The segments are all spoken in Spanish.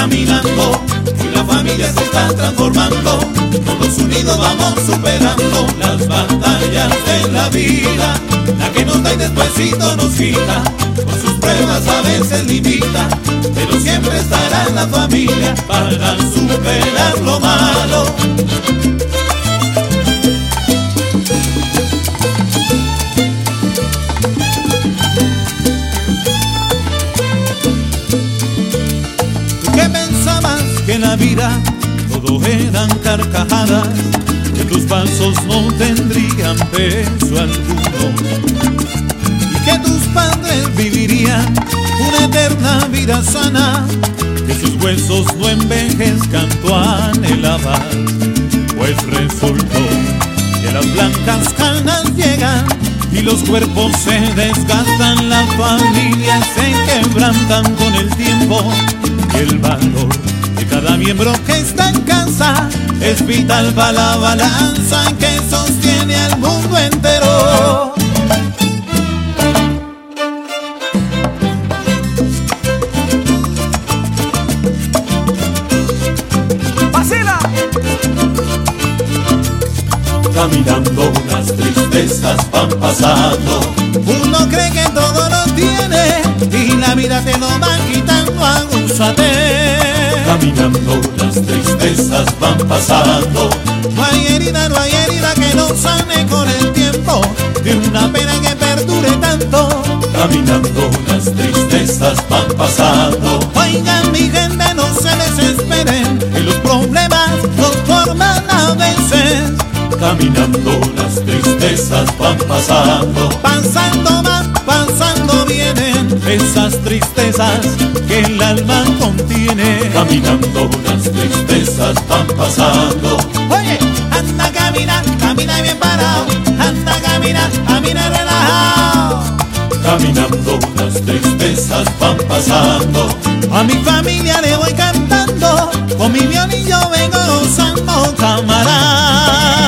caminando, y la familia se está transformando, todos unidos vamos superando las batallas de la vida, la que nos da y despuésito nos quita, con sus pruebas a veces limita, pero siempre estará la familia para superar lo vida todo eran carcajadas, que tus pasos no tendrían peso alguno. Y que tus padres vivirían una eterna vida sana, que sus huesos no envejezcan tu anhelabas, pues resultó que las blancas canas llegan y los cuerpos se desgastan, las familias se quebrantan con el tiempo miembro que está en casa es vital para la balanza que sostiene al mundo entero. Caminando las tristezas van pasando. Uno cree que todo lo tiene y la vida te lo va quitando, agúzate caminando, las tristezas van pasando. No hay herida, no hay herida que no sane con el tiempo, de una pena que perdure tanto. Caminando, las tristezas van pasando. Oigan mi gente, no se desesperen, que los problemas nos forman a veces. Caminando, las tristezas van pasando. Pasando van, pasando vienen esas tristezas que el alma contiene. Caminando las tristezas van pasando. Oye, anda, camina, camina bien parado. Anda, camina, camina relajado. Caminando las tristezas van pasando. A mi familia le voy cantando. Con mi violín yo vengo gozando, camarada.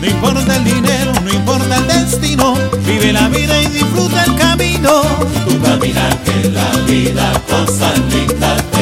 No importa el dinero, no importa el destino, vive la vida y disfruta el camino. Tu caminar que la vida cosas lindas te